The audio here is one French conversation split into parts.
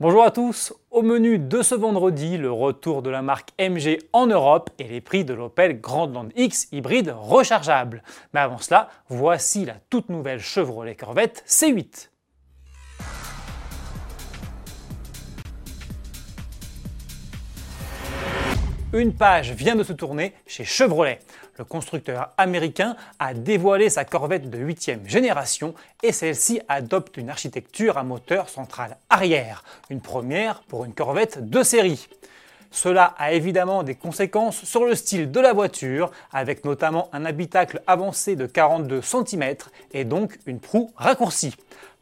Bonjour à tous, au menu de ce vendredi, le retour de la marque MG en Europe et les prix de l'Opel Grandland X hybride rechargeable. Mais avant cela, voici la toute nouvelle Chevrolet Corvette C8. Une page vient de se tourner chez Chevrolet. Le constructeur américain a dévoilé sa Corvette de 8e génération et celle-ci adopte une architecture à moteur central arrière, une première pour une Corvette de série. Cela a évidemment des conséquences sur le style de la voiture, avec notamment un habitacle avancé de 42 cm et donc une proue raccourcie.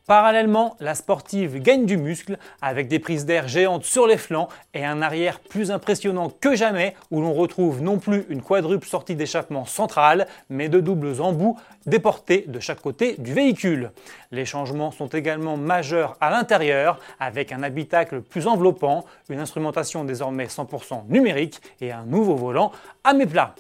Parallèlement, la sportive gagne du muscle avec des prises d'air géantes sur les flancs et un arrière plus impressionnant que jamais où l'on retrouve non plus une quadruple sortie d'échappement centrale mais de doubles embouts déportés de chaque côté du véhicule. Les changements sont également majeurs à l'intérieur avec un habitacle plus enveloppant, une instrumentation désormais 100% numérique et un nouveau volant à mes plats.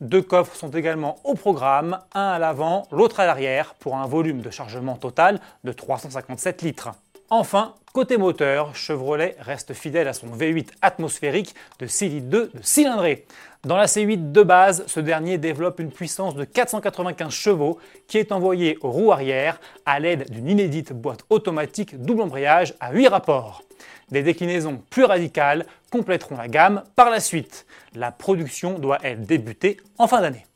Deux coffres sont également au programme, un à l'avant, l'autre à l'arrière, pour un volume de chargement total de 357 litres. Enfin, côté moteur, Chevrolet reste fidèle à son V8 atmosphérique de 6 litres 2 de cylindrée. Dans la C8 de base, ce dernier développe une puissance de 495 chevaux qui est envoyée aux roues arrière à l'aide d'une inédite boîte automatique double embrayage à 8 rapports. Des déclinaisons plus radicales compléteront la gamme par la suite. La production doit elle débuter en fin d'année.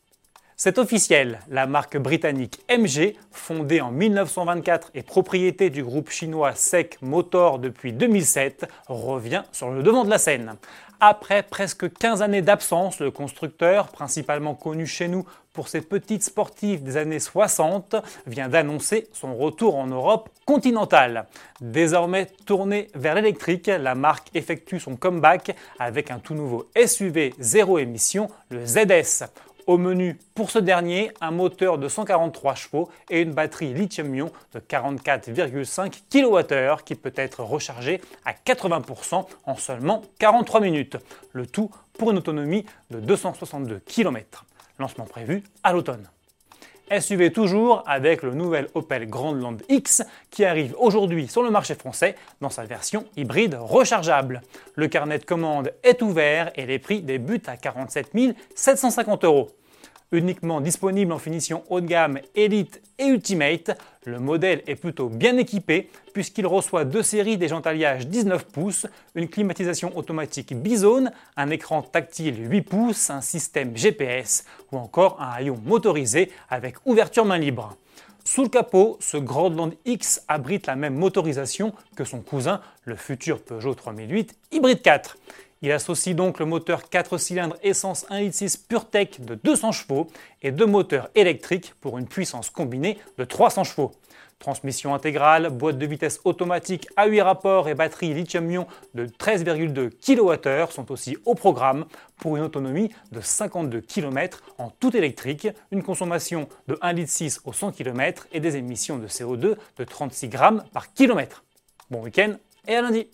C'est officiel, la marque britannique MG, fondée en 1924 et propriété du groupe chinois SEC Motor depuis 2007, revient sur le devant de la scène. Après presque 15 années d'absence, le constructeur, principalement connu chez nous pour ses petites sportives des années 60, vient d'annoncer son retour en Europe continentale. Désormais tournée vers l'électrique, la marque effectue son comeback avec un tout nouveau SUV zéro émission, le ZS. Au menu pour ce dernier, un moteur de 143 chevaux et une batterie lithium-ion de 44,5 kWh qui peut être rechargée à 80% en seulement 43 minutes. Le tout pour une autonomie de 262 km. Lancement prévu à l'automne. SUV toujours avec le nouvel Opel Grandland X qui arrive aujourd'hui sur le marché français dans sa version hybride rechargeable. Le carnet de commande est ouvert et les prix débutent à 47 750 euros. Uniquement disponible en finition haut de gamme Elite et Ultimate, le modèle est plutôt bien équipé puisqu'il reçoit deux séries des alliage 19 pouces, une climatisation automatique bizone, un écran tactile 8 pouces, un système GPS ou encore un haillon motorisé avec ouverture main libre. Sous le capot, ce Grandland X abrite la même motorisation que son cousin, le futur Peugeot 3008 Hybride 4. Il associe donc le moteur 4 cylindres essence 1.6 litre PureTech de 200 chevaux et deux moteurs électriques pour une puissance combinée de 300 chevaux. Transmission intégrale, boîte de vitesse automatique à 8 rapports et batterie lithium-ion de 13,2 kWh sont aussi au programme pour une autonomie de 52 km en tout électrique, une consommation de 1,6 litre au 100 km et des émissions de CO2 de 36 grammes par kilomètre. Bon week-end et à lundi